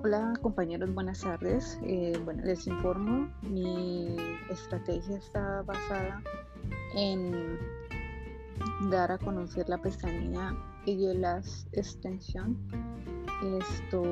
Hola compañeros, buenas tardes. Eh, bueno, les informo, mi estrategia está basada en dar a conocer la pestaña las extensión. Esto